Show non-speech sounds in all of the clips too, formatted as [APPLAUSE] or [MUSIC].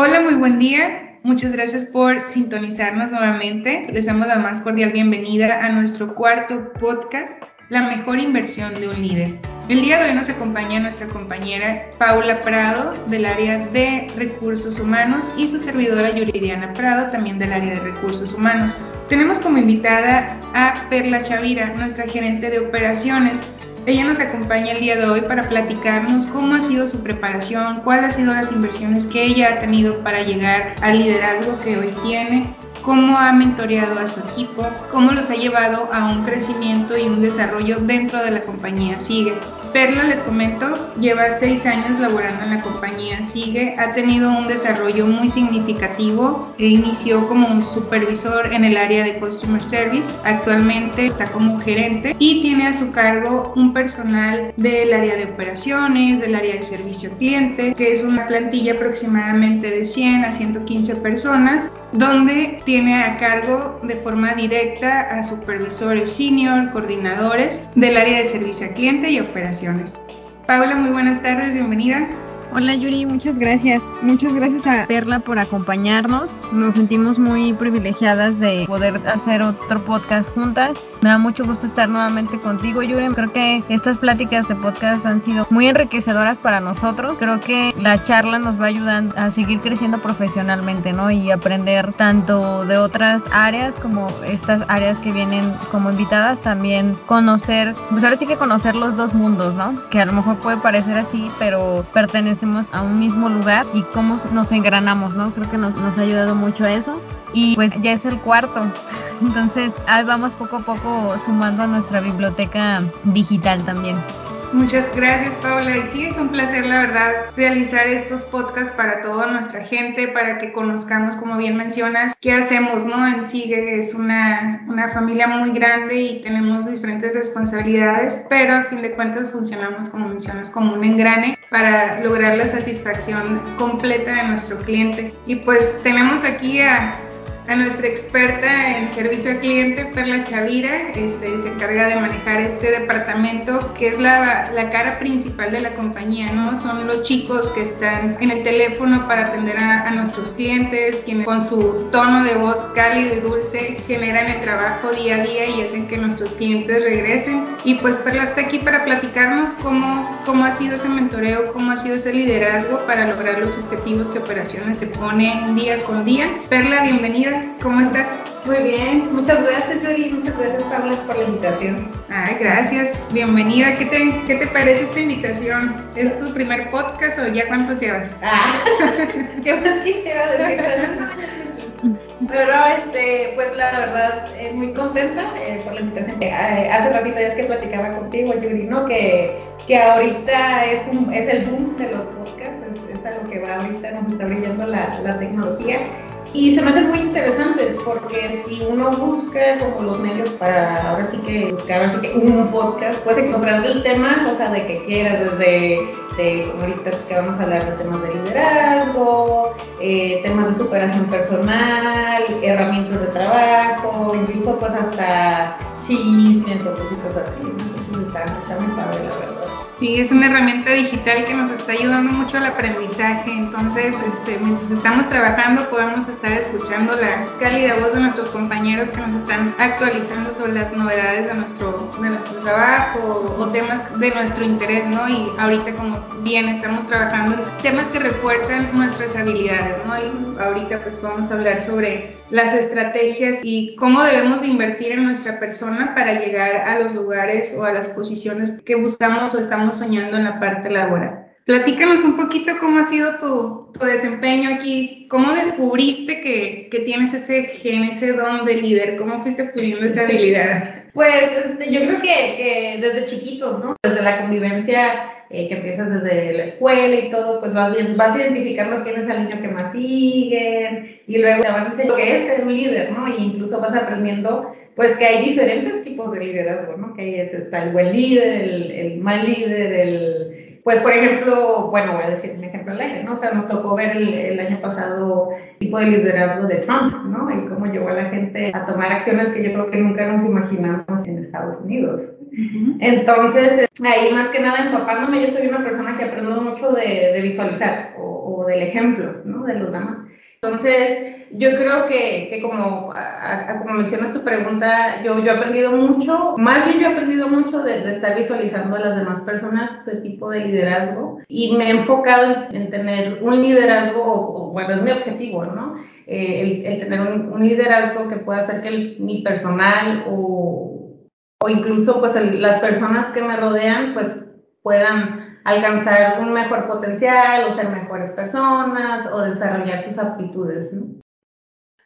Hola, muy buen día. Muchas gracias por sintonizarnos nuevamente. Les damos la más cordial bienvenida a nuestro cuarto podcast, La mejor inversión de un líder. El día de hoy nos acompaña nuestra compañera Paula Prado del área de recursos humanos y su servidora Yuridiana Prado también del área de recursos humanos. Tenemos como invitada a Perla Chavira, nuestra gerente de operaciones. Ella nos acompaña el día de hoy para platicarnos cómo ha sido su preparación, cuáles han sido las inversiones que ella ha tenido para llegar al liderazgo que hoy tiene, cómo ha mentoreado a su equipo, cómo los ha llevado a un crecimiento y un desarrollo dentro de la compañía Sigue. Perla, les comento, lleva seis años laborando en la compañía Sigue, ha tenido un desarrollo muy significativo, e inició como un supervisor en el área de Customer Service, actualmente está como gerente y tiene a su cargo un personal del área de operaciones, del área de servicio cliente, que es una plantilla aproximadamente de 100 a 115 personas, donde tiene a cargo de forma directa a supervisores senior, coordinadores del área de servicio al cliente y operaciones. Paula, muy buenas tardes, bienvenida. Hola Yuri, muchas gracias. Muchas gracias a Perla por acompañarnos. Nos sentimos muy privilegiadas de poder hacer otro podcast juntas. Me da mucho gusto estar nuevamente contigo, Yuri. Creo que estas pláticas de podcast han sido muy enriquecedoras para nosotros. Creo que la charla nos va ayudando a seguir creciendo profesionalmente, ¿no? Y aprender tanto de otras áreas como estas áreas que vienen como invitadas, también conocer, pues ahora sí que conocer los dos mundos, ¿no? Que a lo mejor puede parecer así, pero pertenece a un mismo lugar y cómo nos engranamos, ¿no? Creo que nos, nos ha ayudado mucho a eso. Y pues ya es el cuarto. [LAUGHS] Entonces ahí vamos poco a poco sumando a nuestra biblioteca digital también. Muchas gracias Paula y sí es un placer la verdad realizar estos podcasts para toda nuestra gente, para que conozcamos como bien mencionas qué hacemos, ¿no? En Sigue es una, una familia muy grande y tenemos diferentes responsabilidades, pero al fin de cuentas funcionamos como mencionas como un engrane para lograr la satisfacción completa de nuestro cliente. Y pues tenemos aquí a a nuestra experta en servicio al cliente, Perla Chavira, este, se encarga de manejar este departamento que es la, la, cara principal de la compañía, ¿no? Son los chicos que están en el teléfono para atender a, a, nuestros clientes, quienes con su tono de voz cálido y dulce generan el trabajo día a día y hacen que nuestros clientes regresen. Y pues Perla está aquí para platicarnos cómo, cómo ha sido ese mentoreo, cómo ha sido ese liderazgo para lograr los objetivos que operaciones se pone día con día. Perla, bienvenida. ¿Cómo estás? Muy bien, muchas gracias Yuri, muchas gracias Paula por la invitación. Ay, gracias, bienvenida. ¿Qué te, ¿Qué te parece esta invitación? ¿Es tu primer podcast o ya cuántos llevas? Ah, [LAUGHS] qué más quisiera decir. Pero este, pues la verdad, eh, muy contenta eh, por la invitación. Eh, hace ratito ya es que platicaba contigo, Yuri, ¿no? Que, que ahorita es, un, es el boom de los podcasts, es, es a lo que va ahorita, nos está brillando la, la tecnología. Y se me hacen muy interesantes porque si uno busca como los medios para ahora sí que buscar así que un podcast, puedes encontrar el tema, o sea, de que quieras, desde de, como ahorita que vamos a hablar de temas de liderazgo, eh, temas de superación personal, herramientas de trabajo, incluso pues hasta chismes o cositas así. Entonces está, está muy padre, la verdad. Sí, es una herramienta digital que nos está ayudando mucho al aprendizaje. Entonces, este, mientras estamos trabajando, podemos estar escuchando la cálida voz de nuestros compañeros que nos están actualizando sobre las novedades de nuestro, de nuestro trabajo o, temas de nuestro interés, ¿no? Y ahorita, como bien estamos trabajando en temas que refuerzan nuestras habilidades, ¿no? Y ahorita, pues, vamos a hablar sobre las estrategias y cómo debemos de invertir en nuestra persona para llegar a los lugares o a las posiciones que buscamos o estamos soñando en la parte laboral. Platícanos un poquito cómo ha sido tu, tu desempeño aquí, cómo descubriste que, que, tienes ese gen, ese don de líder, cómo fuiste puliendo esa habilidad. Pues este, yo creo que, que, desde chiquitos, ¿no? Desde la convivencia eh, que empiezas desde la escuela y todo, pues vas, vas identificando quién es el niño que más siguen y luego te van a enseñar lo que es ser un líder, ¿no? Y incluso vas aprendiendo pues que hay diferentes tipos de liderazgo, ¿no? Que hay está el buen líder, el, el mal líder, el pues por ejemplo, bueno, voy a decir un ejemplo al aire, ¿no? O sea, nos tocó ver el, el, año pasado tipo de liderazgo de Trump, ¿no? Y cómo llevó a la gente a tomar acciones que yo creo que nunca nos imaginamos en Estados Unidos. Uh-huh. Entonces, ahí más que nada empapándome, yo soy una persona que aprendo mucho de, de visualizar o, o, del ejemplo, ¿no? De los demás. Entonces, yo creo que, que como, mencionas tu pregunta, yo, he aprendido mucho, más bien yo he aprendido mucho de, estar visualizando a las demás personas, su tipo de liderazgo, y me he enfocado en, tener un liderazgo, bueno, es mi objetivo, ¿no? Eh, el, tener un, liderazgo que pueda hacer que mi personal o, incluso pues las personas que me rodean pues puedan alcanzar un mejor potencial o ser mejores personas o desarrollar sus aptitudes. ¿no?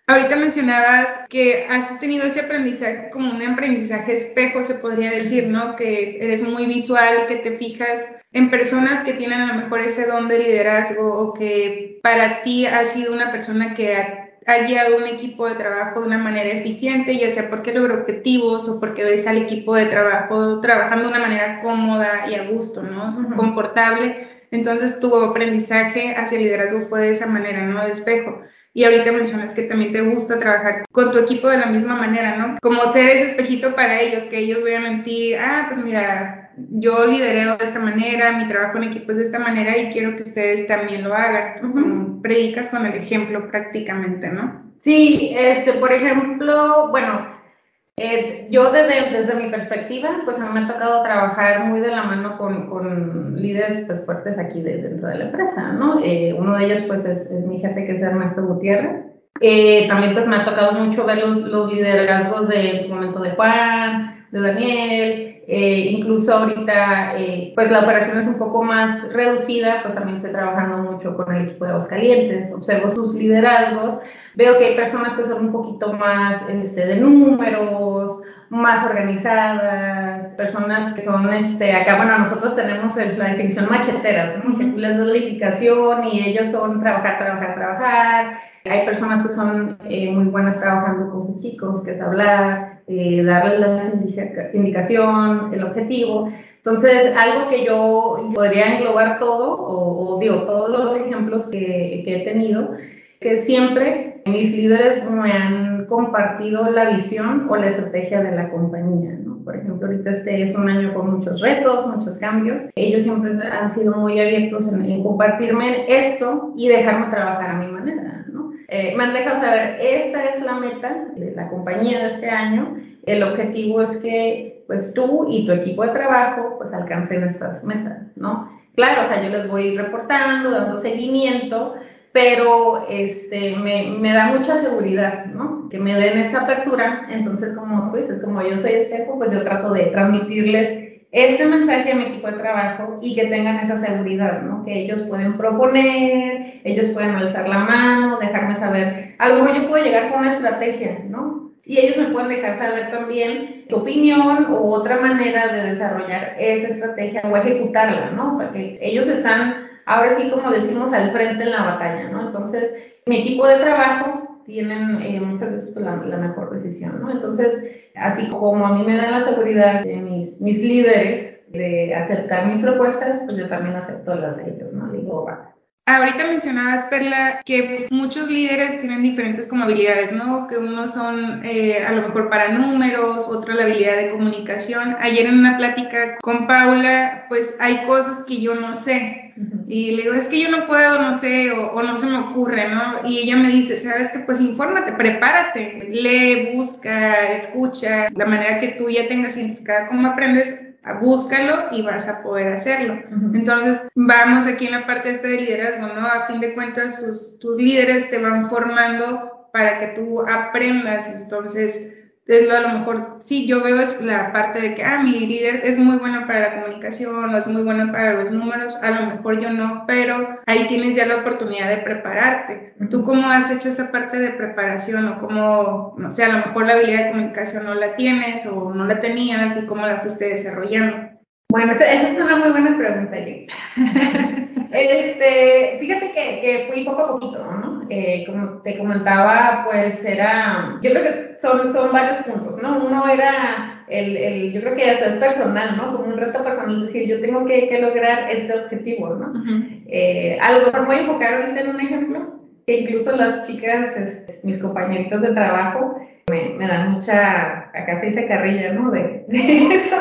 Ahorita mencionabas que has tenido ese aprendizaje como un aprendizaje espejo, se podría decir, ¿no? Que eres muy visual, que te fijas en personas que tienen a lo mejor ese don de liderazgo o que para ti ha sido una persona que ha, guiado un equipo de trabajo de una manera eficiente, ya sea porque logra objetivos o porque ves al equipo de trabajo trabajando de una manera cómoda y a gusto, ¿no? Confortable. Entonces tu aprendizaje hacia el liderazgo fue de esa manera, ¿no? De espejo. Y ahorita mencionas que también te gusta trabajar con tu equipo de la misma manera, ¿no? Como ser ese espejito para ellos, que ellos vean en ti, ah, pues mira, yo lidereo de esta manera, mi trabajo en equipo es de esta manera y quiero que ustedes también lo hagan. Predicas con el ejemplo prácticamente, ¿no? Sí, este, por ejemplo, bueno, eh, yo desde, desde, mi perspectiva, pues a mí me ha tocado trabajar muy de la mano con, con líderes pues, fuertes aquí dentro de la empresa, ¿no? Eh, uno de ellos pues es, mi jefe que es Ernesto Gutiérrez. Eh, también pues me ha tocado mucho ver los, los liderazgos de en su momento de Juan, de Daniel, incluso ahorita, pues la operación es un poco más reducida, pues también estoy trabajando mucho con el equipo de Aguascalientes, observo sus liderazgos Veo que hay personas que son un poquito más este, de números, más organizadas, personas que son, este, acá, bueno, nosotros tenemos la definición machetera, ¿no? que les das la indicación y ellos son trabajar, trabajar, trabajar. Hay personas que son eh, muy buenas trabajando con sus chicos, que es hablar, eh, darles la indicación, el objetivo. Entonces, algo que yo podría englobar todo, o, digo, todos los ejemplos que, que he tenido, que siempre mis líderes me han compartido la visión o la estrategia de la compañía. ¿no? Por ejemplo, ahorita este es un año con muchos retos, muchos cambios. Ellos siempre han sido muy abiertos en, compartirme esto y dejarme trabajar a mi manera. Eh, me saber, esta es la meta de la compañía de este año. El objetivo es que pues tú y tu equipo de trabajo pues alcancen estas metas, ¿no? Claro, o sea, yo les voy reportando, dando seguimiento, pero este, me, me, da mucha seguridad, ¿no? Que me den esa apertura. Entonces, como tú dices, como yo soy espejo, pues yo trato de transmitirles este mensaje a mi equipo de trabajo y que tengan esa seguridad, ¿no? Que ellos pueden proponer, ellos pueden alzar la mano, dejarme saber. A lo mejor yo puedo llegar con una estrategia, ¿no? Y ellos me pueden dejar saber también su opinión o otra manera de desarrollar esa estrategia o ejecutarla, ¿no? Porque ellos están ahora sí, como decimos, al frente en la batalla, ¿no? Entonces, mi equipo de trabajo tienen eh, muchas veces pues, la, mejor decisión, ¿no? Entonces, así como a mí me dan la seguridad de mis, mis líderes de aceptar mis propuestas, pues yo también acepto las de ellos, ¿no? Digo, va, Ahorita mencionabas, Perla, que muchos líderes tienen diferentes como habilidades, ¿no? Que unos son eh, a lo mejor para números, otro la habilidad de comunicación. Ayer en una plática con Paula, pues hay cosas que yo no sé. Y le digo, es que yo no puedo, no sé, o, no se me ocurre, ¿no? Y ella me dice, sabes que pues infórmate, prepárate, lee, busca, escucha, la manera que tú ya tengas identificada cómo aprendes, búscalo y vas a poder hacerlo. Entonces, vamos aquí en la parte esta de liderazgo, ¿no? A fin de cuentas, tus, tus líderes te van formando para que tú aprendas. Entonces, es lo a lo mejor, sí, yo veo es la parte de que, ah, mi líder es muy bueno para la comunicación o es muy bueno para los números, a lo mejor yo no, pero ahí tienes ya la oportunidad de prepararte. ¿Tú cómo has hecho esa parte de preparación o cómo, no sé, a lo mejor la habilidad de comunicación no la tienes o no la tenías y cómo la fuiste desarrollando? Bueno, esa, es una muy buena pregunta, [LAUGHS] este, fíjate que, que, fui poco a poquito, ¿no? Eh, como te comentaba, pues era, yo creo que son, son varios puntos, ¿no? Uno era el, el, yo creo que hasta es personal, ¿no? Como un reto personal, decir, yo tengo que, que lograr este objetivo, ¿no? eh, algo, voy a enfocar ahorita en un ejemplo. que incluso las chicas, mis compañeritos de trabajo, me, me dan mucha, acá se dice carrilla, ¿no? De, eso.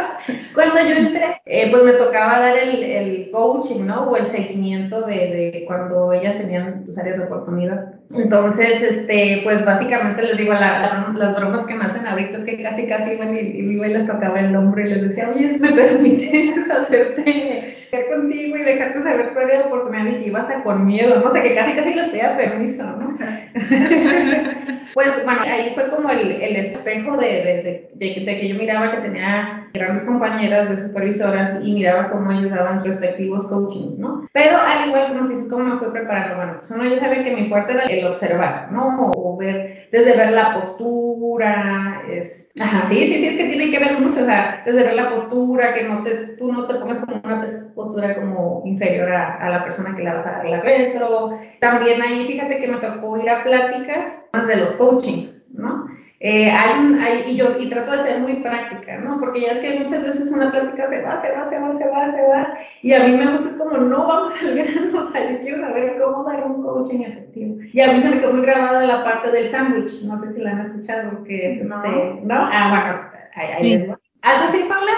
Cuando yo entré, eh, pues me tocaba dar el, el, coaching, ¿no? O el seguimiento de, de cuando ellas tenían sus áreas de oportunidad. Entonces, este, pues básicamente les digo, la, las bromas que me hacen ahorita es que casi, casi iban y, y, y les tocaba el hombro y les decía, oye, ¿me permites hacerte contigo y dejarte saber tu área de oportunidad y que ibas a con miedo, no sé, que casi, casi les sea permiso, ¿no? [LAUGHS] pues bueno, ahí fue como el, el espejo de, de, de, de que yo miraba que tenía grandes compañeras de supervisoras y miraba cómo ellos daban respectivos coachings, ¿no? Pero al igual como dices, ¿cómo me fue preparando? Bueno, pues uno ya sabe que mi fuerte era el observar, ¿no? O ver, desde ver la postura, es, ajá, sí, sí, sí, es que tiene que ver mucho, o sea, desde ver la postura, que no te, tú no te pongas como una postura como inferior a, la persona que le vas a dar la retro. También ahí, fíjate que me tocó ir a pláticas más de los coachings. Eh, hay un, hay, y yo y trato de ser muy práctica, ¿no? Porque ya es que muchas veces una plática se va, se va, se va, se va, se va, y a mí me gusta es como, no vamos al grano, [LAUGHS] o sea, yo quiero saber cómo dar un coaching efectivo. Y a mí se me quedó muy grabada la parte del sándwich, no sé si la han escuchado, que es, no, este, ¿no? Ah, bueno, ahí, ahí sí. les. ¿Algo así, Paula?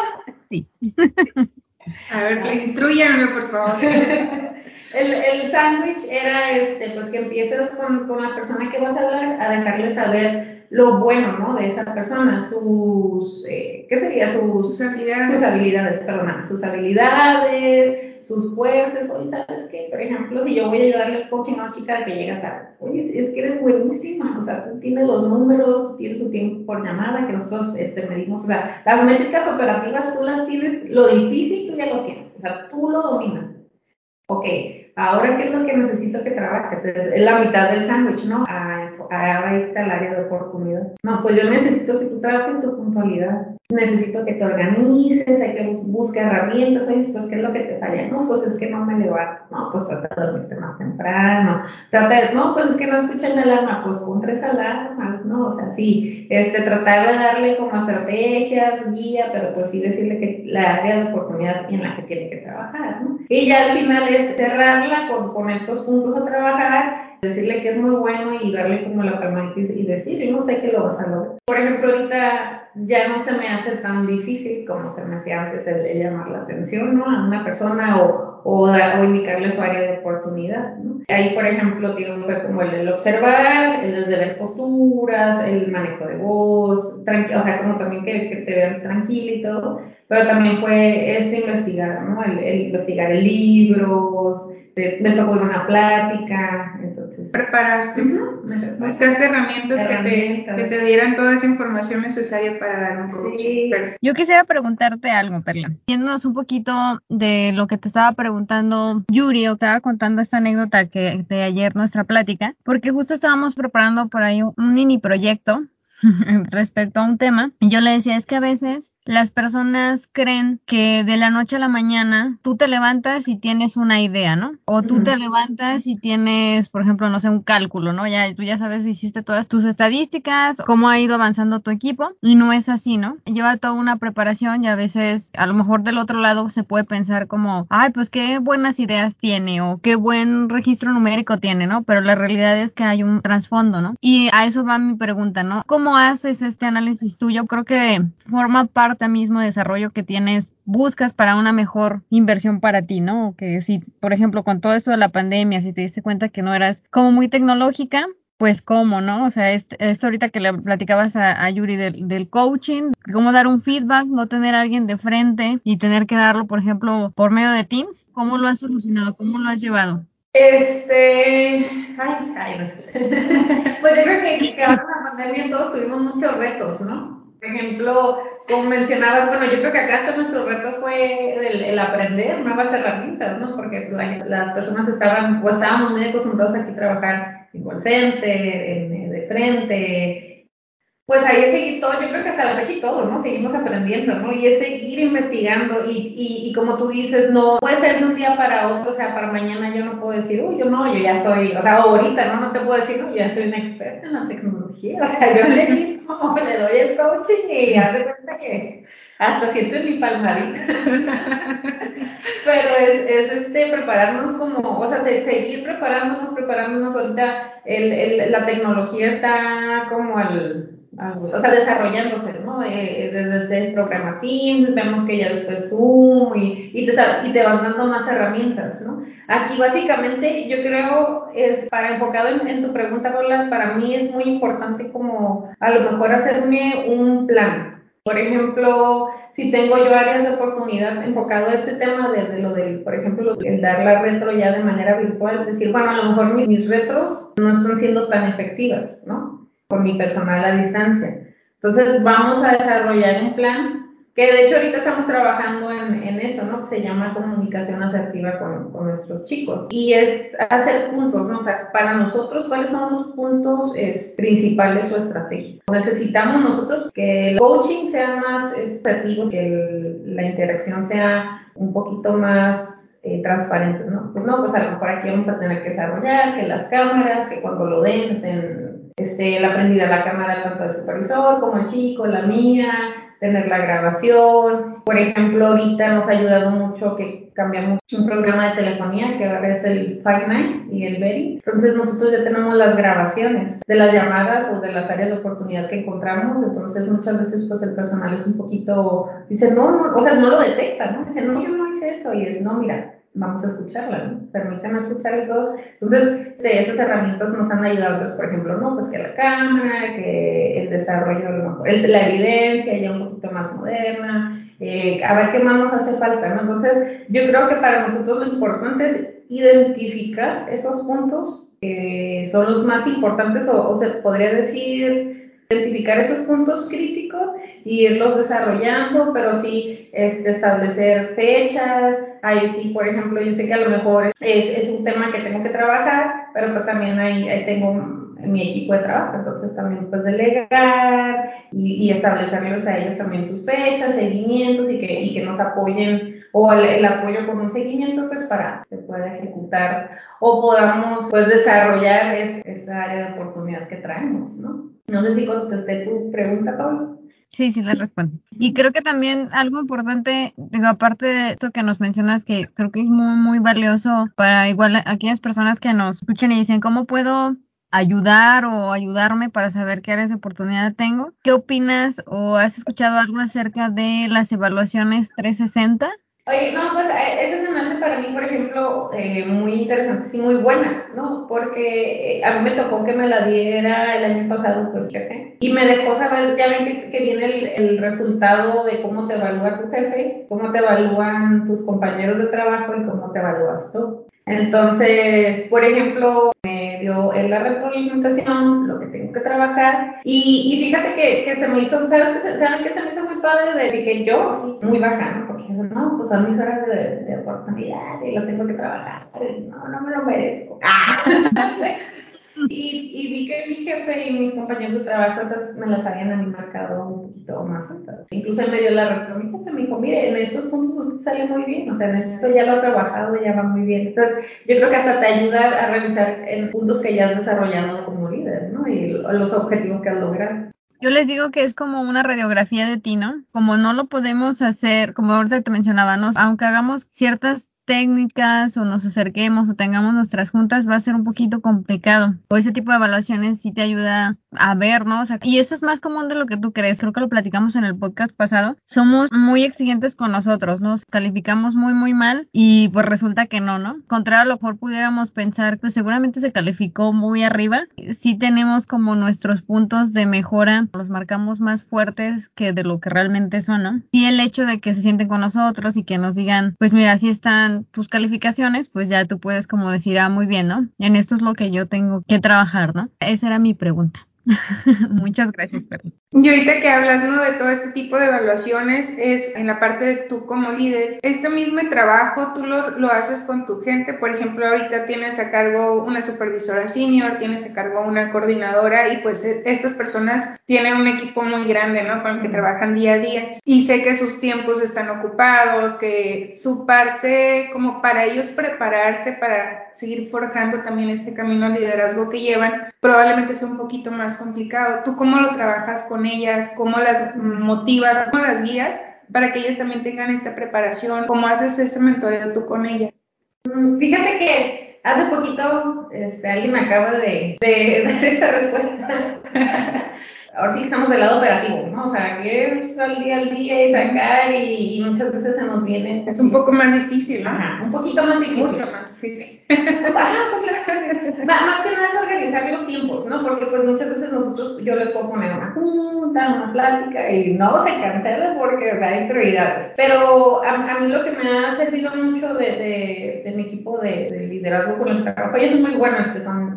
Sí. [LAUGHS] a ver, instruyanme, por favor. [LAUGHS] El, el sándwich era este, pues que empiezas con, con la persona que vas a hablar a dejarle saber lo bueno, ¿no? De esa persona, sus, eh, ¿qué sería? Sus, sus habilidades. Sus habilidades, perdón, sus habilidades, sus fuertes. Oye, ¿sabes qué? Por ejemplo, si yo voy a ayudarle al coaching a una chica que llega tarde, oye, es que eres buenísima, o sea, tú tienes los números, tú tienes su tiempo por llamada, que nosotros este, medimos, o sea, las métricas operativas tú las tienes, lo difícil tú ya lo tienes, o sea, tú lo dominas. Ok, ahora qué es lo que necesito que trabajes, es la mitad del sándwich, ¿no? A, a, a irte al área de oportunidad. No, pues yo necesito que tú trabajes tu puntualidad, necesito que te organices, hay que buscar herramientas, oye, pues qué es lo que te falla, no, pues es que no me levanto, no, pues trata de dormirte más temprano, trata de, no, pues es que no escuchan la alarma, pues pon tres alarmas, ¿no? O sea, sí, este, tratar de darle como estrategias, guía, pero pues sí decirle que la área de oportunidad en la que tiene que trabajar, ¿no? Y ya al final es cerrarla con, con estos puntos a trabajar, decirle que es muy bueno y darle como la palmadita y decir, yo no sé que lo vas a lograr. Por ejemplo, ahorita ya no se me hace tan difícil como se me hacía antes el, llamar la atención, ¿no? A una persona o, o, da, o, indicarle su área de oportunidad, ¿no? Ahí, por ejemplo, fue como el, el, observar, el desde ver posturas, el manejo de voz, o sea, como también que, que, te vean tranquila y todo, pero también fue este investigar, ¿no? El, el investigar libros, me tocó ir a una plática, entonces... Preparaste, uh -huh. buscaste herramientas, herramientas. Que, te, que, te, dieran toda esa información necesaria para dar un coaching. Sí. Yo quisiera preguntarte algo, Perla. Yéndonos un poquito de lo que te estaba preguntando Yuri, o estaba contando esta anécdota que de ayer nuestra plática, porque justo estábamos preparando por ahí un, un mini proyecto [LAUGHS] respecto a un tema. Y yo le decía, es que a veces las personas creen que de la noche a la mañana tú te levantas y tienes una idea, ¿no? O tú uh -huh. te levantas y tienes, por ejemplo, no sé, un cálculo, ¿no? Ya tú ya sabes, hiciste todas tus estadísticas, cómo ha ido avanzando tu equipo y no es así, ¿no? Lleva toda una preparación y a veces a lo mejor del otro lado se puede pensar como, ay, pues qué buenas ideas tiene o qué buen registro numérico tiene, ¿no? Pero la realidad es que hay un trasfondo, ¿no? Y a eso va mi pregunta, ¿no? ¿Cómo haces este análisis tuyo? Creo que forma parte mismo desarrollo que tienes buscas para una mejor inversión para ti, ¿no? Que si, por ejemplo, con todo esto de la pandemia, si te diste cuenta que no eras como muy tecnológica, pues cómo, ¿no? O sea, esto, esto ahorita que le platicabas a, Yuri del, coaching, cómo dar un feedback, no tener a alguien de frente y tener que darlo, por ejemplo, por medio de Teams, ¿cómo lo has solucionado? ¿Cómo lo has llevado? Este, ay, ay, no sé. [LAUGHS] pues yo creo que, que ahora la pandemia todos tuvimos muchos retos, ¿no? Por ejemplo, como mencionabas, bueno, yo creo que acá hasta nuestro reto fue el, aprender nuevas herramientas, ¿no? Porque la, las personas estaban, o estábamos muy acostumbrados aquí a trabajar en call en, de frente, pues ahí es seguir todo, yo creo que hasta la fecha y todo, ¿no? Seguimos aprendiendo, ¿no? Y es seguir investigando y, y, y, como tú dices, no puede ser de un día para otro, o sea, para mañana yo no puedo decir, uy, yo no, yo ya soy, o sea, ahorita, ¿no? No te puedo decir, no, yo ya soy una experta en la tecnología, o sea, yo le, quito, [LAUGHS] le doy el coaching y hace cuenta que hasta siento mi palmadita. [LAUGHS] Pero es, es, este, prepararnos como, o sea, de seguir preparándonos, preparándonos. ahorita el, la tecnología está como al, o sea, desarrollándose, ¿no? Eh, desde el programa Teams, vemos que ya después Zoom y, y, te, y te van dando más herramientas, ¿no? Aquí básicamente yo creo es para enfocado en, en tu pregunta, Roland, para mí es muy importante como a lo mejor hacerme un plan, por ejemplo, si tengo yo áreas de oportunidad enfocado a este tema desde lo del, por ejemplo, el dar la retro ya de manera virtual, decir, bueno, a lo mejor mis, retros no están siendo tan efectivas, ¿no? Por mi personal a distancia. Entonces, vamos a desarrollar un plan que de hecho ahorita estamos trabajando en, en eso, ¿no? Que se llama comunicación asertiva con, con, nuestros chicos. Y es hacer puntos, ¿no? O sea, para nosotros, ¿cuáles son los puntos es, principales o estratégicos? Necesitamos nosotros que el coaching sea más asertivo, que el, la interacción sea un poquito más eh, ¿no? Pues no, pues a lo mejor aquí vamos a tener que desarrollar que las cámaras, que cuando lo den estén, esté la prendida la cámara tanto del supervisor como el chico, la mía, tener la grabación. Por ejemplo, ahorita nos ha ayudado mucho que cambiamos un programa de telefonía que ahora es el Five9 y el Berry. Entonces nosotros ya tenemos las grabaciones de las llamadas o de las áreas de oportunidad que encontramos. Entonces muchas veces pues el personal es un poquito, dice, no, no, o sea, no lo detecta, ¿no? Dice, no, yo no hice eso. Y es, no, mira, vamos a escucharla, ¿no? Permítame escuchar todo. Entonces, esas herramientas nos han ayudado, entonces, por ejemplo, ¿no? Pues que la cámara, que el desarrollo, el, la evidencia ya un poquito más moderna, eh, a ver qué más nos hace falta, ¿no? Entonces, yo creo que para nosotros lo importante es identificar esos puntos que son los más importantes o, o se podría decir identificar esos puntos críticos y irlos desarrollando, pero sí este, establecer fechas. Ahí sí, por ejemplo, yo sé que a lo mejor es, es un tema que tengo que trabajar, pero pues también ahí, ahí tengo mi equipo de trabajo, entonces también pues delegar y, y, establecerles a ellos también sus fechas, seguimientos y que, y que nos apoyen o el, el, apoyo con un seguimiento pues para que se pueda ejecutar o podamos pues desarrollar esta área de oportunidad que traemos, ¿no? No sé si contesté tu pregunta, Pablo. Sí, sí, le respondo. Y creo que también algo importante, digo, aparte de esto que nos mencionas, que creo que es muy, muy valioso para igual aquellas personas que nos escuchen y dicen, ¿cómo puedo ayudar o ayudarme para saber qué áreas de oportunidad tengo? ¿Qué opinas o has escuchado algo acerca de las evaluaciones 360? Oye, no, pues eh, esa semana para mí, por ejemplo, eh, muy interesantes y muy buenas, ¿no? Porque eh, a mí me tocó que me la diera el año pasado, pues jefe, y me dejó saber, ya ven que, que viene el, el, resultado de cómo te evalúa tu jefe, cómo te evalúan tus compañeros de trabajo y cómo te evalúas tú. Entonces, por ejemplo, me dio en la retroalimentación lo que tengo que trabajar y, y fíjate que, que, se me hizo, ¿sabes? que se me hizo muy padre de que yo, muy baja, ¿no? Porque no, pues son mis horas de, oportunidad y las tengo que trabajar, no, no me lo merezco. [LAUGHS] Y, y, vi que mi jefe y mis compañeros de trabajo esas me las habían a mí marcado un poquito más altas. Incluso él me dio la respuesta, mi jefe me dijo, mire, en esos puntos usted sale muy bien, o sea, en esto ya lo ha trabajado, ya va muy bien. Entonces, yo creo que hasta te ayuda a realizar en puntos que ya has desarrollado como líder, ¿no? Y los objetivos que has logrado. Yo les digo que es como una radiografía de ti, ¿no? Como no lo podemos hacer, como ahorita te mencionaba, ¿no? aunque hagamos ciertas técnicas o nos acerquemos o tengamos nuestras juntas va a ser un poquito complicado. O ese tipo de evaluaciones sí te ayuda a ver, ¿no? O sea, y eso es más común de lo que tú crees. Creo que lo platicamos en el podcast pasado. Somos muy exigentes con nosotros, Nos calificamos muy, muy mal y pues resulta que no, ¿no? Contrario a lo mejor pudiéramos pensar que seguramente se calificó muy arriba. Sí tenemos como nuestros puntos de mejora, los marcamos más fuertes que de lo que realmente son, ¿no? Y el hecho de que se sienten con nosotros y que nos digan, pues mira, así están tus calificaciones, pues ya tú puedes como decir, ah, muy bien, ¿no? En esto es lo que yo tengo que trabajar, ¿no? Esa era mi pregunta. [LAUGHS] Muchas gracias, Perla. Y ahorita que hablas ¿no? de todo este tipo de evaluaciones, es en la parte de tú como líder, este mismo trabajo tú lo, lo, haces con tu gente, por ejemplo, ahorita tienes a cargo una supervisora senior, tienes a cargo una coordinadora y pues e, estas personas tienen un equipo muy grande, ¿no? Con el que trabajan día a día y sé que sus tiempos están ocupados, que su parte como para ellos prepararse para seguir forjando también este camino al liderazgo que llevan, probablemente sea un poquito más complicado. ¿Tú cómo lo trabajas con ellas? ¿Cómo las motivas? ¿Cómo las guías para que ellas también tengan esta preparación? ¿Cómo haces ese mentoreo tú con ellas? Mm, fíjate que hace poquito este, alguien me acaba de, de [LAUGHS] dar esta respuesta. Ahora sí estamos del lado operativo, ¿no? O sea, que es al día al día y sacar y, muchas veces se nos viene. Es un poco más difícil, ¿no? Ajá, un poquito más difícil. Mucho más difícil. [LAUGHS] Ajá, pues, más que nada es organizar los tiempos, ¿no? Porque pues muchas veces nosotros, yo les puedo poner una junta, una plática y no se cancela porque hay prioridades. Pero a, mí lo que me ha servido mucho de, de, de mi equipo de, de, liderazgo con el trabajo, ellas son muy buenas, que son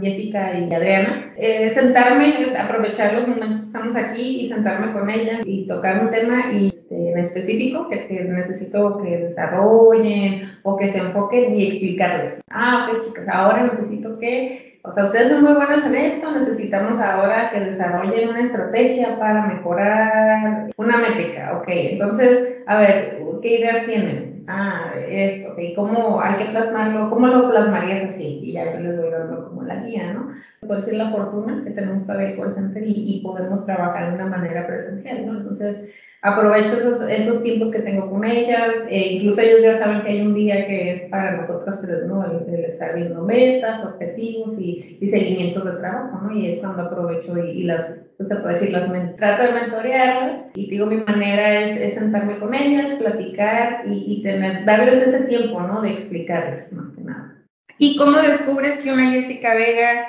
Jessica y Adriana, eh, sentarme, aprovechar los momentos que estamos aquí y sentarme con ellas y tocar un tema y, este, en específico que, que, necesito que desarrollen o que se enfoquen y explicarles. Ah, ok, chicas, ahora necesito que, o sea, ustedes son muy buenas en esto, necesitamos ahora que desarrollen una estrategia para mejorar una métrica. Ok, entonces, a ver, ¿qué ideas tienen? Ah, esto, ok, ¿cómo hay que plasmarlo? ¿Cómo lo plasmarías así? Y ya yo les voy dando como la guía, ¿no? Puede ser la fortuna que tenemos todavía el call center y, y podemos trabajar de una manera presencial, ¿no? Entonces, aprovecho esos, esos tiempos que tengo con ellas, e incluso ellos ya saben que hay un día que es para nosotras tres, ¿no? El, estar viendo metas, objetivos y, y seguimientos de trabajo, ¿no? Y es cuando aprovecho y, las, pues se puede decir, las trato de mentorearlas y digo, mi manera es, es sentarme con ellas, platicar y, y, tener, darles ese tiempo, ¿no? De explicarles más que nada. ¿Y cómo descubres que una Jessica Vega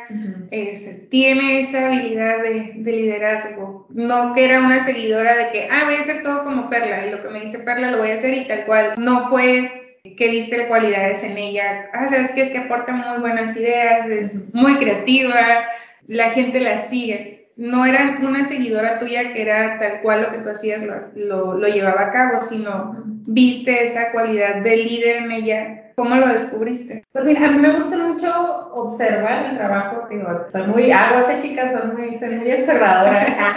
este, tiene esa habilidad de, liderazgo? No que era una seguidora de que, ah, voy a hacer todo como Perla y lo que me dice Perla lo voy a hacer y tal cual. No fue que viste cualidades en ella. Ah, sabes que es que aporta muy buenas ideas, es muy creativa, la gente la sigue. No era una seguidora tuya que era tal cual lo que tú hacías lo, lo llevaba a cabo, sino viste esa cualidad de líder en ella ¿Cómo lo descubriste? Pues mira, a mí me gusta mucho observar el trabajo, digo, soy muy, hago esa chica, soy muy, soy muy observadora.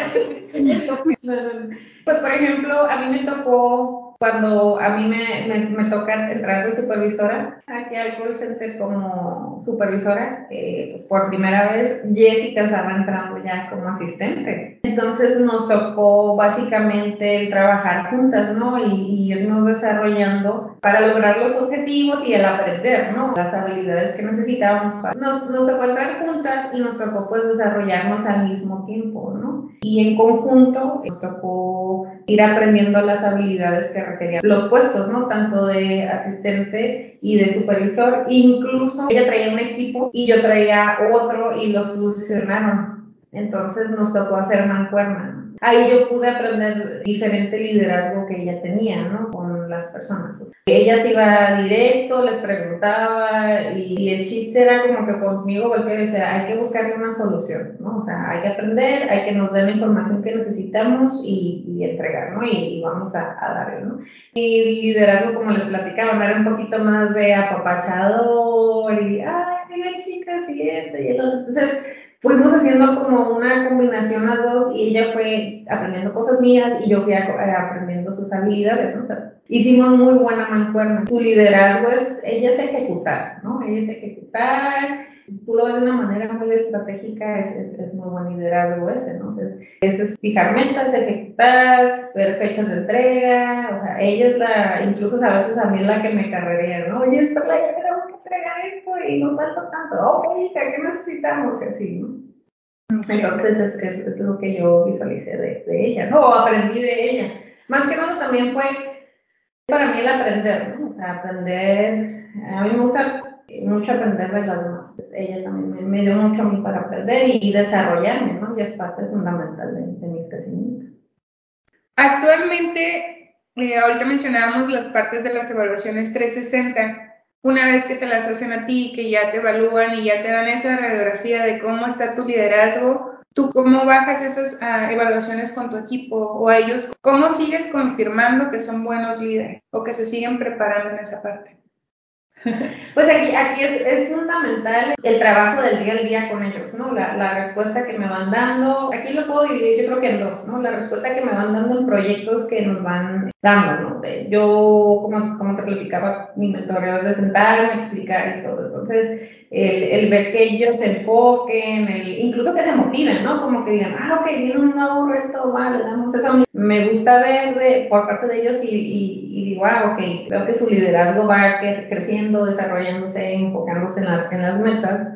[LAUGHS] pues por ejemplo, a mí me tocó cuando a mí me, me, toca entrar de supervisora aquí al call center como supervisora, eh, pues por primera vez Jessica estaba entrando ya como asistente. Entonces nos tocó básicamente el trabajar juntas, ¿no? Y, irnos desarrollando para lograr los objetivos y el aprender, ¿no? Las habilidades que necesitábamos. Para... Nos, nos tocó entrar juntas y nos tocó pues desarrollarnos al mismo tiempo, ¿no? Y en conjunto nos tocó ir aprendiendo las habilidades que requerían los puestos, ¿no? Tanto de asistente y de supervisor. Incluso ella traía un equipo y yo traía otro y los fusionaron. Entonces nos tocó hacer mancuerna. Ahí yo pude aprender diferente liderazgo que ella tenía, ¿no? Con las personas. ella se iba directo, les preguntaba y, el chiste era como que conmigo volteaba y decía, hay que buscarle una solución, ¿no? O sea, hay que aprender, hay que nos den la información que necesitamos y, entregar, ¿no? Y, vamos a, darle, ¿no? Y liderazgo, como les platicaba, era un poquito más de apapachador y, ay, mira chicas, y esto y el otro. Entonces, fuimos haciendo como una combinación las dos y ella fue aprendiendo cosas mías y yo fui eh, aprendiendo sus habilidades, ¿no? Hicimos muy buena mancuerna. Su liderazgo es, ella es ejecutar, ¿no? Ella es ejecutar. Tú lo ves de una manera muy estratégica, es, es, es muy buen liderazgo ese, ¿no? es, es, fijar metas, ejecutar, ver fechas de entrega, o sea, ella es la, incluso a veces a mí es la que me carrería, ¿no? Oye, es la ya entregar esto y nos falta tanto, ok, ¿qué necesitamos? Y así, ¿no? Entonces es, es, lo que yo visualicé de, de, ella, ¿no? O aprendí de ella. Más que nada también fue para mí el aprender, ¿no? aprender, a mí me gusta mucho aprender de las demás. Ella también me, dio mucho a mí para aprender y, desarrollarme, ¿no? Y es parte fundamental de, de mi crecimiento. Actualmente, eh, ahorita mencionábamos las partes de las evaluaciones 360 una vez que te las hacen a ti, que ya te evalúan y ya te dan esa radiografía de cómo está tu liderazgo, ¿tú cómo bajas esas ah, evaluaciones con tu equipo o a ellos? ¿Cómo sigues confirmando que son buenos líderes o que se siguen preparando en esa parte? [LAUGHS] Pues aquí, aquí es, es, fundamental el trabajo del día al día con ellos, ¿no? La, la, respuesta que me van dando, aquí lo puedo dividir yo creo que en dos, ¿no? La respuesta que me van dando en proyectos que nos van dando, ¿no? Yo, como, como te platicaba, mi mentoreo es de sentarme, explicar y todo. Entonces, el, el, ver que ellos se enfoquen, el, incluso que se motiven, ¿no? Como que digan, ah, ok, viene un nuevo reto, vale, damos eso. Me gusta ver de, por parte de ellos y, y, y digo, ah, ok, veo que su liderazgo va creciendo, desarrollándose, enfocándose en las, en las metas.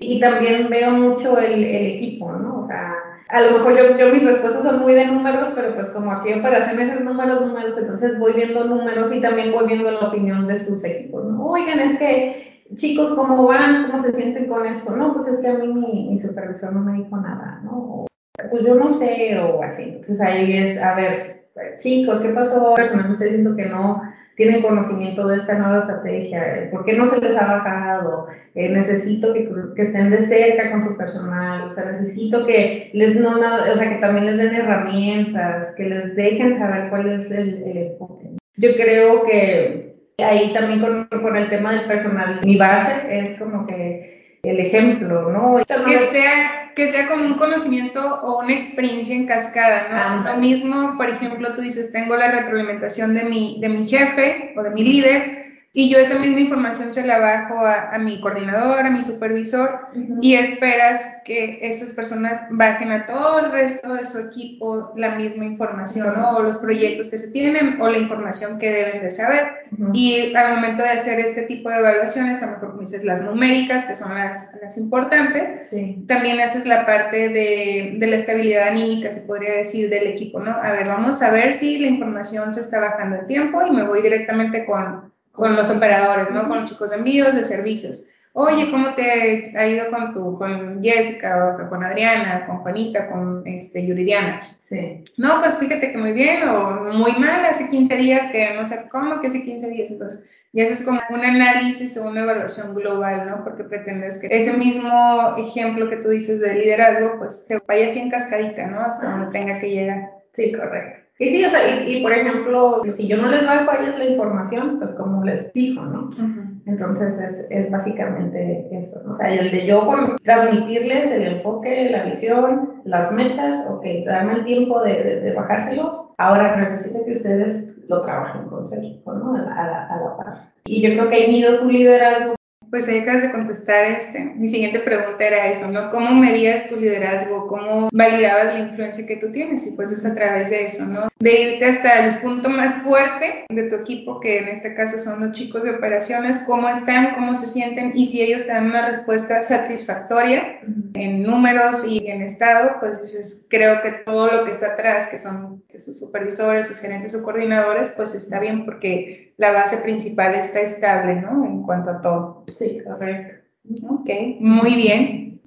Y también veo mucho el, el equipo, ¿no? O sea, a lo mejor yo, yo mis respuestas son muy de números, pero pues como aquí operación es números, números, entonces voy viendo números y también voy viendo la opinión de sus equipos. Oigan, es que chicos, ¿cómo van? ¿Cómo se sienten con esto? No, pues es que a mí mi, mi supervisor no me dijo nada, ¿no? Pues yo no sé, o así. Entonces ahí es, a ver, chicos, ¿qué pasó? Personal me está diciendo que no tienen conocimiento de esta nueva estrategia, por qué no se les ha bajado, eh, necesito que, estén de cerca con su personal, o sea, necesito que les no, o sea, que también les den herramientas, que les dejen saber cuál es el, enfoque. Yo creo que ahí también con, con, el tema del personal, mi base es como que el ejemplo, ¿no? Que sea que sea como un conocimiento o una experiencia en cascada, ¿no? Lo mismo, por ejemplo, tú dices, tengo la retroalimentación de mi, de mi jefe o de mi líder, y yo esa misma información se la bajo a, a mi coordinador, a mi supervisor, uh-huh. y esperas que esas personas bajen a todo el resto de su equipo la misma información, ¿no? O los proyectos que se tienen, o la información que deben de saber. Uh-huh. Y al momento de hacer este tipo de evaluaciones, a lo mejor dices las numéricas, que son las, las importantes, sí. también haces la parte de, de la estabilidad anímica, se podría decir, del equipo, ¿no? A ver, vamos a ver si la información se está bajando el tiempo y me voy directamente con con los operadores, ¿no? Con los chicos de envíos, de servicios. Oye, ¿cómo te ha ido con tu, con Jessica, o con Adriana, con Juanita, con este, Yuridiana? Sí. No, pues fíjate que muy bien, o muy mal, hace 15 días, que no sé cómo, que hace 15 días, entonces, y eso es como un análisis o una evaluación global, ¿no? Porque pretendes que ese mismo ejemplo que tú dices de liderazgo, pues te vaya así en cascadita, ¿no? Hasta donde tenga que llegar. Sí, correcto. Y sí, o sea, y, y, por ejemplo, si yo no les bajo a ellos la información, pues como les digo, ¿no? Uh-huh. Entonces es, es, básicamente eso. O sea, el de yo transmitirles el enfoque, la visión, las metas, ok, darme el tiempo de, de, de bajárselos, ahora necesito que ustedes lo trabajen con ¿no? A la, a la, a la par. Y yo creo que ahí mido su liderazgo pues ahí acabas de contestar este. Mi siguiente pregunta era eso, ¿no? ¿Cómo medías tu liderazgo? ¿Cómo validabas la influencia que tú tienes? Y pues es a través de eso, ¿no? De irte hasta el punto más fuerte de tu equipo, que en este caso son los chicos de operaciones, cómo están, cómo se sienten y si ellos te dan una respuesta satisfactoria en números y en estado, pues dices, creo que todo lo que está atrás, que son sus supervisores, sus gerentes o coordinadores, pues está bien porque la base principal está estable, ¿no? En cuanto a todo. Sí, correcto. Ok, muy bien.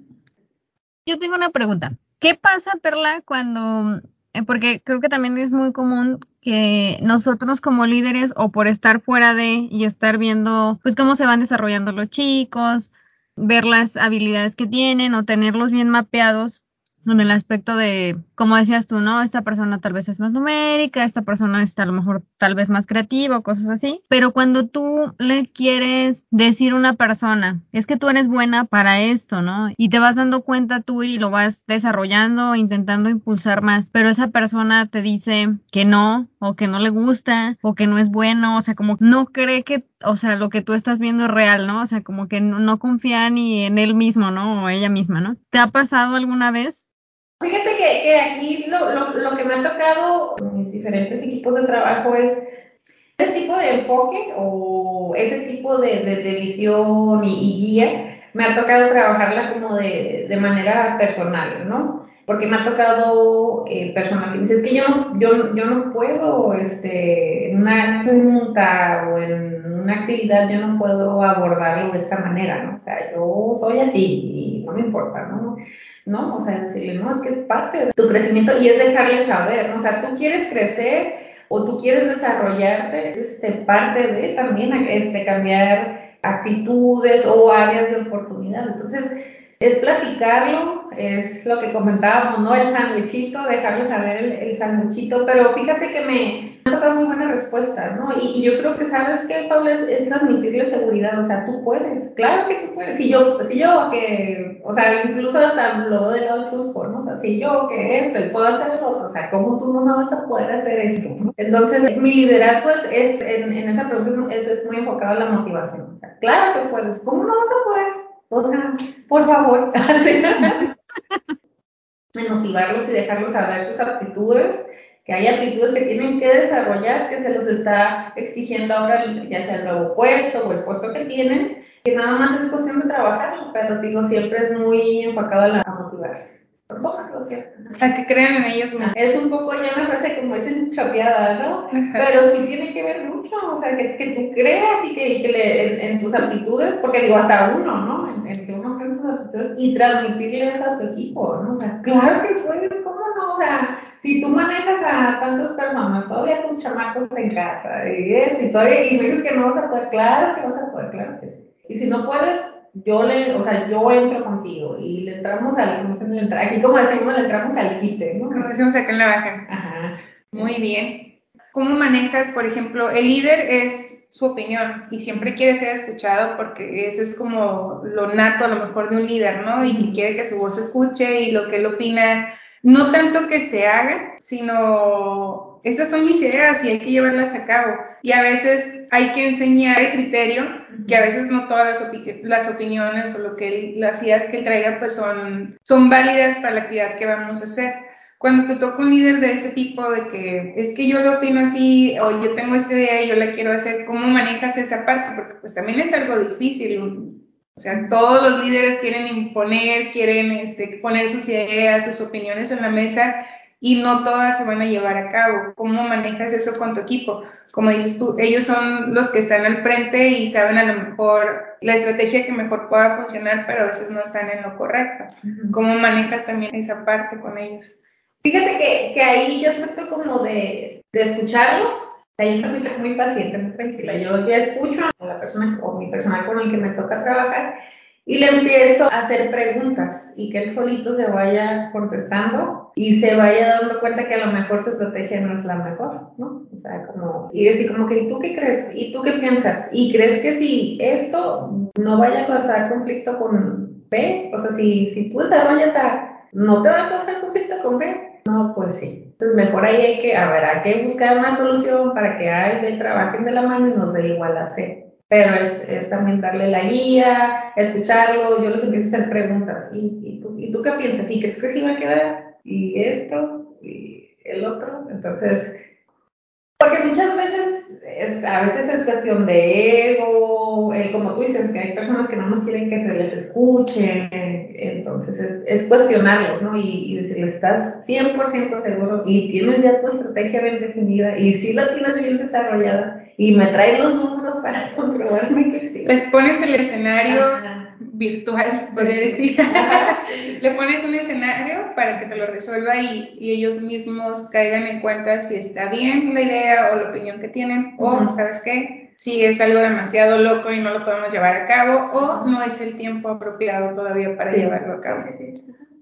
Yo tengo una pregunta. ¿Qué pasa, Perla, cuando, eh, porque creo que también es muy común que nosotros como líderes o por estar fuera de y estar viendo pues cómo se van desarrollando los chicos, ver las habilidades que tienen o tenerlos bien mapeados, en el aspecto de, como decías tú, ¿no? Esta persona tal vez es más numérica, esta persona está a lo mejor tal vez más creativa cosas así, pero cuando tú le quieres decir a una persona, es que tú eres buena para esto, ¿no? Y te vas dando cuenta tú y lo vas desarrollando, intentando impulsar más, pero esa persona te dice que no, o que no le gusta, o que no es bueno, o sea, como no cree que, o sea, lo que tú estás viendo es real, ¿no? O sea, como que no, confía ni en él mismo, ¿no? O ella misma, ¿no? ¿Te ha pasado alguna vez? Fíjate que, que aquí lo, lo, lo, que me ha tocado en mis diferentes equipos de trabajo es ese tipo de enfoque o ese tipo de, de, de visión y, y, guía. Me ha tocado trabajarla como de, de manera personal, ¿no? Porque me ha tocado eh, personal que es que yo no, yo, yo no puedo, este, en una junta o en una actividad, yo no puedo abordarlo de esta manera, ¿no? O sea, yo soy así y no me importa, ¿no? ¿no? O sea, decirle, no, es que es parte de tu crecimiento y es dejarle saber, ¿no? O sea, tú quieres crecer o tú quieres desarrollarte, es este, parte de también este, cambiar actitudes o áreas de oportunidad. Entonces, es platicarlo, es lo que comentábamos, ¿no? El sándwichito, dejarles saber el, el sándwichito, pero fíjate que me ha tocado muy buena respuesta, ¿no? Y, yo creo que, ¿sabes qué, Pablo? Es, transmitirle seguridad, o sea, tú puedes, claro que tú puedes. Si yo, si yo que, o sea, incluso hasta lo del lado chusco, ¿no? O sea, si yo que este, puedo hacer el otro, o sea, ¿cómo tú no vas a poder hacer esto? Entonces, mi liderazgo es, en, esa pregunta es, es muy enfocado a la motivación. O sea, claro que puedes, ¿cómo no vas a poder? O sea, por favor. [LAUGHS] [LAUGHS] en motivarlos y dejarlos saber sus aptitudes, que hay aptitudes que tienen que desarrollar, que se los está exigiendo ahora, ya sea el nuevo puesto o el puesto que tienen, que nada más es cuestión de trabajarlo, pero digo, siempre es muy enfocado a, la, a motivarlos. O sea, que crean en ellos mismos. Es un poco ya me parece como dicen chapeada, ¿no? Pero sí tiene que ver mucho, o sea, que, que tú creas y que, y que le, en, tus aptitudes, porque digo, hasta uno, ¿no? En, en aptitudes y transmitirle eso a tu equipo, ¿no? O sea, claro que puedes, ¿cómo no? O sea, si tú manejas a tantas personas, todavía tus chamacos en casa, todavía, y me dices que no vas a poder, claro que vas a poder, claro que sí. Y si no puedes, yo le, o sea, yo entro contigo y le entramos al, no sé, le entra, aquí como decimos, le entramos al quite, ¿no? Como decimos acá en la baja. Ajá. Muy bien. ¿Cómo manejas, por ejemplo, el líder es su opinión y siempre quiere ser escuchado porque ese es como lo nato a lo mejor de un líder, ¿no? Y quiere que su voz se escuche y lo que él opina, no tanto que se haga, sino esas son mis ideas y hay que llevarlas a cabo. Y a veces hay que enseñar el criterio, que a veces no todas las, opiniones o lo que las ideas que él traiga pues son, son válidas para la actividad que vamos a hacer. Cuando te toca un líder de ese tipo, de que es que yo lo opino así, o yo tengo esta idea y yo la quiero hacer, ¿cómo manejas esa parte? Porque pues también es algo difícil. O sea, todos los líderes quieren imponer, quieren este, poner sus ideas, sus opiniones en la mesa y no todas se van a llevar a cabo. ¿Cómo manejas eso con tu equipo? como dices tú, ellos son los que están al frente y saben a lo mejor la estrategia que mejor pueda funcionar, pero a veces no están en lo correcto. ¿Cómo manejas también esa parte con ellos? Fíjate que, que ahí yo trato como de, de escucharlos. Ahí soy muy, muy paciente, muy tranquila. Yo ya escucho a la persona o mi personal con el que me toca trabajar y le empiezo a hacer preguntas y que él solito se vaya contestando y se vaya dando cuenta que a lo mejor su estrategia no es la mejor, ¿no? O sea, como, y decir como que, ¿y tú qué crees? ¿Y tú qué piensas? ¿Y crees que si esto no vaya a causar conflicto con B? O sea, si, si tú desarrollas A, ¿no te va a causar conflicto con B? No, pues sí. Entonces, mejor ahí hay que, a ver, hay que buscar una solución para que A y B trabajen de la mano y nos dé igual a C pero es, es, también darle la guía, escucharlo, yo les empiezo a hacer preguntas, ¿y, y, tú, ¿y tú qué piensas? ¿Y crees que sí va a quedar? ¿Y esto? ¿Y el otro? Entonces, porque muchas veces, es, a veces es cuestión de ego, eh, como tú dices, que hay personas que no nos quieren que se les escuche, entonces es, es cuestionarlos, ¿no? Y, y, decirles, estás 100% seguro y tienes ya tu estrategia bien definida y sí la tienes bien desarrollada y me trae los números para [LAUGHS] comprobarme que sí. Les pones el escenario virtual, podría decir. [LAUGHS] Le pones un escenario para que te lo resuelva y, y, ellos mismos caigan en cuenta si está bien la idea o la opinión que tienen, o, ¿sabes qué? Si es algo demasiado loco y no lo podemos llevar a cabo, o no es el tiempo apropiado todavía para llevarlo a cabo.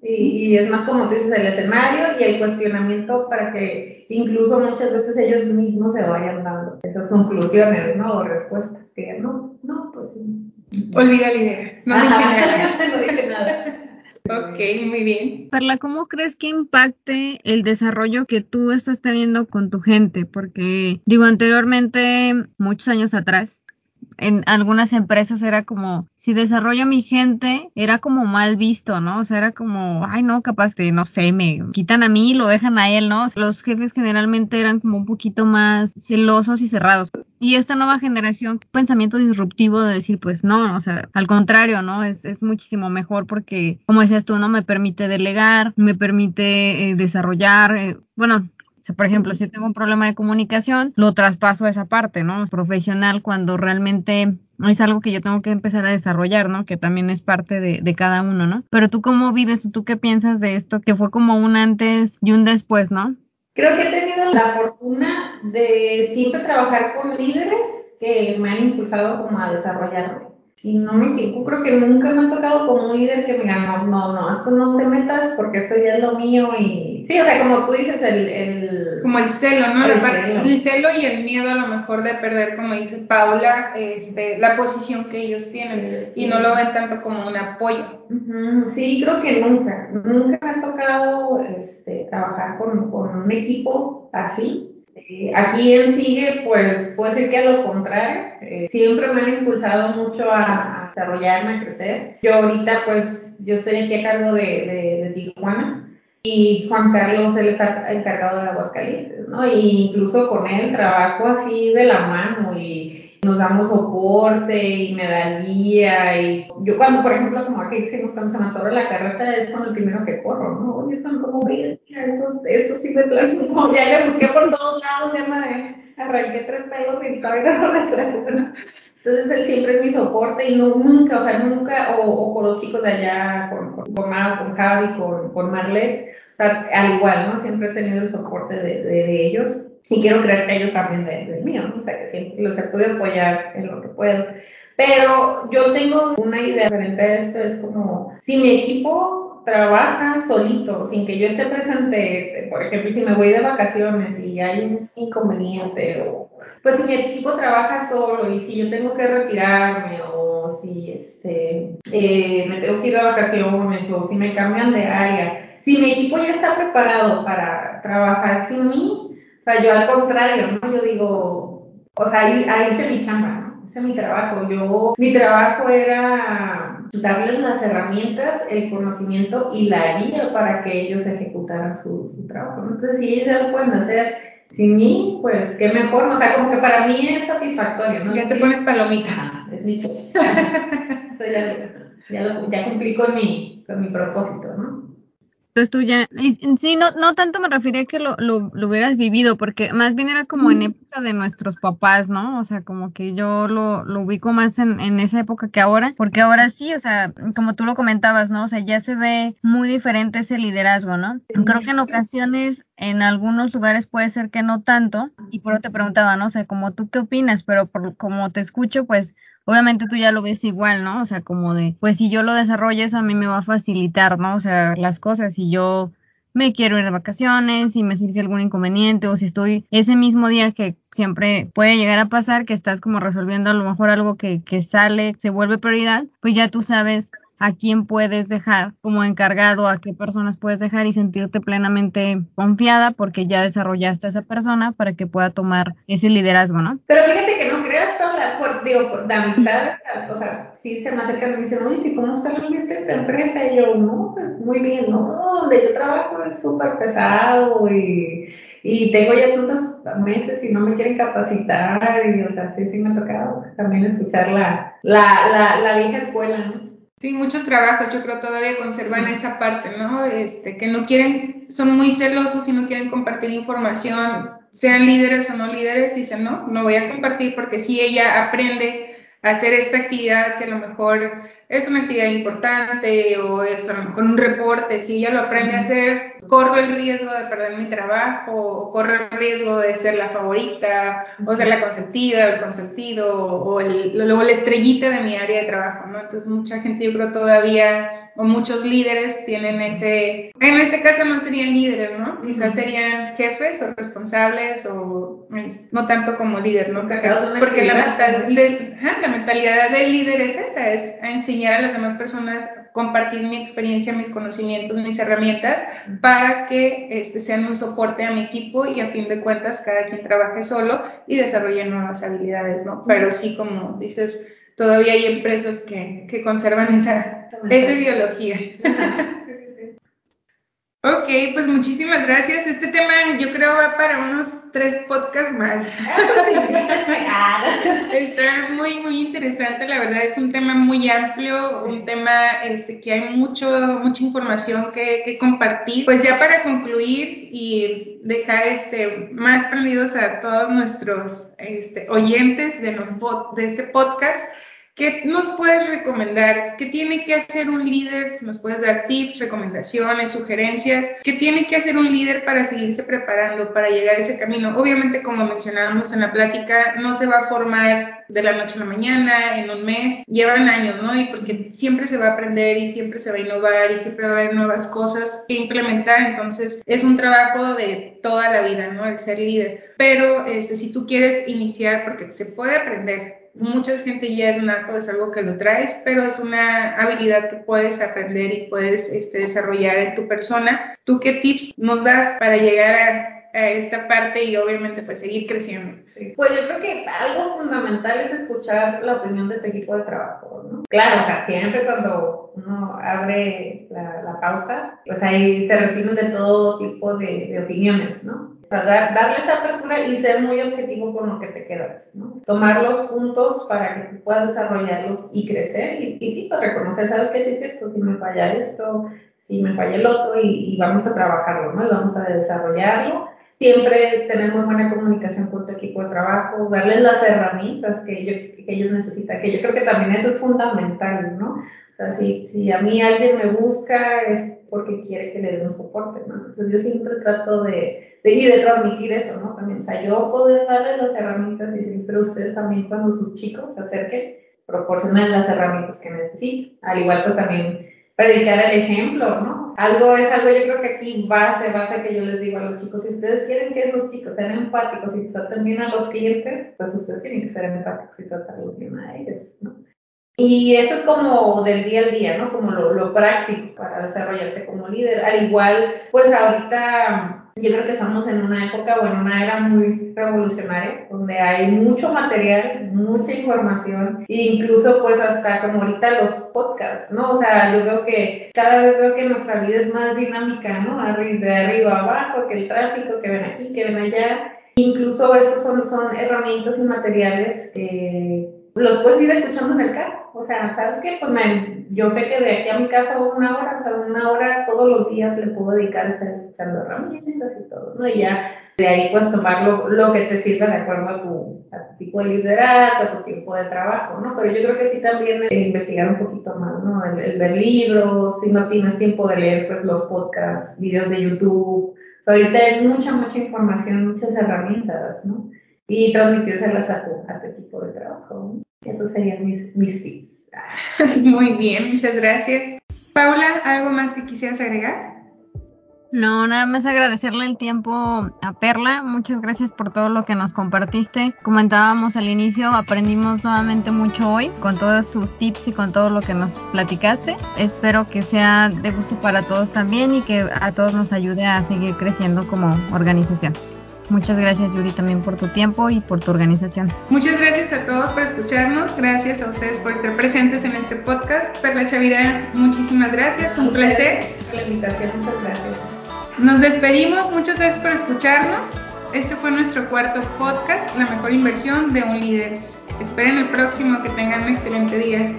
Y, es más como tú dices, el escenario y el cuestionamiento para que incluso muchas veces ellos mismos se vayan dando esas conclusiones, ¿no? O respuestas que no, no, pues sí. Olvida la idea, no dije nada. [LAUGHS] no dije nada. Ok, muy bien. Perla, ¿cómo crees que impacte el desarrollo que tú estás teniendo con tu gente? Porque, digo, anteriormente, muchos años atrás, en algunas empresas era como, si desarrollo a mi gente, era como mal visto, ¿no? O sea, era como, ay, no, capaz que, no sé, me quitan a mí, lo dejan a él, ¿no? Los jefes generalmente eran como un poquito más celosos y cerrados. Y esta nueva generación, pensamiento disruptivo de decir, pues no, o sea, al contrario, ¿no? Es, es muchísimo mejor porque, como decías tú, ¿no? Me permite delegar, me permite eh, desarrollar, eh, bueno, por ejemplo, si tengo un problema de comunicación, lo traspaso a esa parte, ¿no? Profesional cuando realmente es algo que yo tengo que empezar a desarrollar, ¿no? Que también es parte de, cada uno, ¿no? Pero tú cómo vives, tú qué piensas de esto, que fue como un antes y un después, ¿no? Creo que he tenido la fortuna de siempre trabajar con líderes que me han impulsado como a desarrollarme. Si no me equivoco, creo que nunca me ha tocado como un líder que me diga, no, no, no, esto no te metas porque esto ya es lo mío y sí, o sea, como tú dices, el... el como el celo, ¿no? El La celo. el celo y el miedo a lo mejor de perder, como dice Paula, este, la posición que ellos tienen y no lo ven tanto como un apoyo. Sí, creo que nunca, nunca me ha tocado este, trabajar con, con un equipo así. Eh, aquí en Sigue, pues puedo decir que a lo contrario, eh, siempre me han impulsado mucho a, desarrollarme, a crecer. Yo ahorita, pues, yo estoy aquí a cargo de, de, de Tijuana y Juan Carlos, él está encargado de Aguascalientes, ¿no? Y incluso con él trabajo así de la mano y nos damos soporte y me y yo cuando, por ejemplo, como aquí decimos, cuando se me atora la carreta es con el primero que corro, ¿no? Oye, están como, mira, esto, esto sí plano, [LAUGHS] no, ya le busqué por todos lados, ya me arranqué tres pelos y todavía no recuerdo. Entonces él siempre es mi soporte y no, nunca, o sea, nunca, o, o con los chicos de allá, con, con, con con Javi, con, con Marlet, o sea, al igual, ¿no? Siempre he tenido el soporte de, de, de ellos y quiero creer que ellos también del de mío, ¿no? O sea, que siempre los he podido apoyar en lo que puedo. Pero yo tengo una idea diferente de esto, es como, si mi equipo trabaja solito, sin que yo esté presente, por ejemplo, si me voy de vacaciones y hay un inconveniente, o, pues si mi equipo trabaja solo y si yo tengo que retirarme, o si este, eh, me tengo que ir de vacaciones, o si me cambian de área, si mi equipo ya está preparado para trabajar sin mí, sea, yo al contrario, ¿no? Yo digo, o sea, ahí, ahí hice mi chamba, ¿no? Hice mi trabajo. Yo, mi trabajo era darles las herramientas, el conocimiento y la guía para que ellos ejecutaran su, su trabajo. ¿no? Entonces, si ellos ya lo pueden hacer sin mí, pues qué mejor. O sea, como que para mí es satisfactorio, ¿no? Ya te pones palomita. Es mi. Eso [LAUGHS] ya, ya, lo, ya cumplí con mi, con mi propósito, ¿no? Entonces tú ya, y, sí, no, no tanto me refería a que lo, lo, lo, hubieras vivido, porque más bien era como en época de nuestros papás, ¿no? O sea, como que yo lo, lo ubico más en, en esa época que ahora, porque ahora sí, o sea, como tú lo comentabas, ¿no? O sea, ya se ve muy diferente ese liderazgo, ¿no? Creo que en ocasiones, en algunos lugares puede ser que no tanto, y por eso te preguntaba, ¿no? O sea, como tú qué opinas, pero por, como te escucho, pues obviamente tú ya lo ves igual, ¿no? O sea, como de, pues si yo lo desarrollo, eso a mí me va a facilitar, ¿no? O sea, las cosas, si yo me quiero ir de vacaciones, si me surge algún inconveniente o si estoy ese mismo día que siempre puede llegar a pasar, que estás como resolviendo a lo mejor algo que, sale, se vuelve prioridad, pues ya tú sabes a quién puedes dejar como encargado, a qué personas puedes dejar y sentirte plenamente confiada porque ya desarrollaste a esa persona para que pueda tomar ese liderazgo, ¿no? Pero fíjate que no Paula, por, digo, por, de amistad, o sea, sí se me acercan y me dicen, oye, ¿sí cómo está el ambiente en tu empresa? Y yo, no, pues muy bien, no, donde yo trabajo es súper pesado y, y tengo ya tantos meses y no me quieren capacitar y, o sea, sí, sí me ha tocado también escuchar la, la, la, la vieja escuela, ¿no? Sí, muchos trabajos yo creo todavía conservan esa parte, ¿no? Este, que no quieren, son muy celosos y no quieren compartir información, sean líderes o no líderes, dicen, no, no voy a compartir porque si ella aprende a hacer esta actividad que a lo mejor es una actividad importante o es a lo mejor un reporte, si ella lo aprende a hacer, corro el riesgo de perder mi trabajo o corro el riesgo de ser la favorita o ser la consentida o el consentido o, el, o la estrellita de mi área de trabajo, ¿no? Entonces mucha gente yo creo todavía o muchos líderes tienen ese, en este caso no serían líderes, ¿no? Quizás serían jefes o responsables o no tanto como líder, ¿no? Porque, la, mental, de, ajá, la mentalidad del líder es esa, es enseñar a las demás personas, compartir mi experiencia, mis conocimientos, mis herramientas para que este, sean un soporte a mi equipo y a fin de cuentas cada quien trabaje solo y desarrolle nuevas habilidades, ¿no? Pero sí, como dices, todavía hay empresas que, que conservan esa, esa ideología. [LAUGHS] ok, pues muchísimas gracias. Este tema yo creo va para unos tres podcasts más. [LAUGHS] Está muy, muy interesante. La verdad es un tema muy amplio, un tema este, que hay mucho, mucha información que, que compartir. Pues ya para concluir y dejar este, más prendidos a todos nuestros este, oyentes de, de este podcast. ¿Qué nos puedes recomendar? ¿Qué tiene que hacer un líder? Si nos puedes dar tips, recomendaciones, sugerencias. ¿Qué tiene que hacer un líder para seguirse preparando, para llegar a ese camino? Obviamente, como mencionábamos en la plática, no se va a formar de la noche a la mañana, en un mes, llevan años, ¿no? Y porque siempre se va a aprender y siempre se va a innovar y siempre va a haber nuevas cosas que implementar, entonces es un trabajo de toda la vida, ¿no? El ser líder. Pero este, si tú quieres iniciar, porque se puede aprender, mucha gente ya es nato, es algo que lo traes, pero es una habilidad que puedes aprender y puedes este, desarrollar en tu persona. ¿Tú qué tips nos das para llegar a a esta parte y obviamente pues seguir creciendo. Pues yo creo que algo fundamental es escuchar la opinión de tu equipo de trabajo, ¿no? Claro, o sea, siempre cuando uno abre la, la pauta, pues ahí se reciben de todo tipo de, de opiniones, ¿no? Sea, dar, darle esa apertura y ser muy objetivo con lo que te quedas, ¿no? Tomar los puntos para que tú puedas desarrollarlos y crecer y, y sí, pues reconocer, ¿sabes qué? Sí es cierto, si me falla esto, si me falla el otro y, y vamos a trabajarlo, ¿no? Y vamos a desarrollarlo siempre tener muy buena comunicación con tu equipo de trabajo, darles las herramientas que ellos, que ellos necesitan, que yo creo que también eso es fundamental, ¿no? O sea, si, si a mí alguien me busca es porque quiere que le un soporte, ¿no? Entonces yo siempre trato de, de, ir de transmitir eso, ¿no? También, o sea, yo poder darles las herramientas y decir, pero ustedes también cuando sus chicos se acerquen, proporcionan las herramientas que necesitan. Al igual pues también predicar el ejemplo, ¿no? Algo es algo, yo creo que aquí base, base que yo les digo a los chicos, si ustedes quieren que esos chicos sean empáticos y traten bien a los clientes, pues ustedes tienen que ser empáticos y tratarlos bien a ellos, ¿no? Y eso es como del día al día, ¿no? Como lo, lo práctico para desarrollarte como líder. Al igual, pues ahorita yo creo que estamos en una época o en una era muy revolucionaria, donde hay mucho material, mucha información, e incluso pues hasta como ahorita los podcasts, ¿no? O sea, yo veo que cada vez veo que nuestra vida es más dinámica, ¿no? De arriba a abajo, que el tráfico, que ven aquí, que ven allá. Incluso esos son, son herramientas y materiales que los puedes ir escuchando en el carro. O sea, ¿sabes qué? Pues me, yo sé que de aquí a mi casa una hora, o sea, una hora todos los días le puedo dedicar a estar escuchando herramientas y todo, ¿no? Y ya de ahí puedes tomar lo, lo que te sirva de acuerdo a tu, tipo de liderazgo, a tu tipo de trabajo, ¿no? Pero yo creo que sí también investigar un poquito más, ¿no? El, el ver libros, si no tienes tiempo de leer, pues los podcasts, videos de YouTube. O sea, ahorita hay mucha, mucha información, muchas herramientas, ¿no? Y transmitírselas a tu, a tu equipo de trabajo, ¿no? Esos serían mis, mis tips. [LAUGHS] Muy bien, muchas gracias. Paula, ¿algo más que quisieras agregar? No, nada más agradecerle el tiempo a Perla. Muchas gracias por todo lo que nos compartiste. Comentábamos al inicio, aprendimos nuevamente mucho hoy con todos tus tips y con todo lo que nos platicaste. Espero que sea de gusto para todos también y que a todos nos ayude a seguir creciendo como organización. Muchas gracias Yuri también por tu tiempo y por tu organización. Muchas gracias a todos por escucharnos, gracias a ustedes por estar presentes en este podcast. Perla Chavira, muchísimas gracias, un placer. Por la invitación, muchas gracias. Nos despedimos, muchas gracias por escucharnos. Este fue nuestro cuarto podcast, La mejor inversión de un líder. Esperen el próximo, que tengan un excelente día.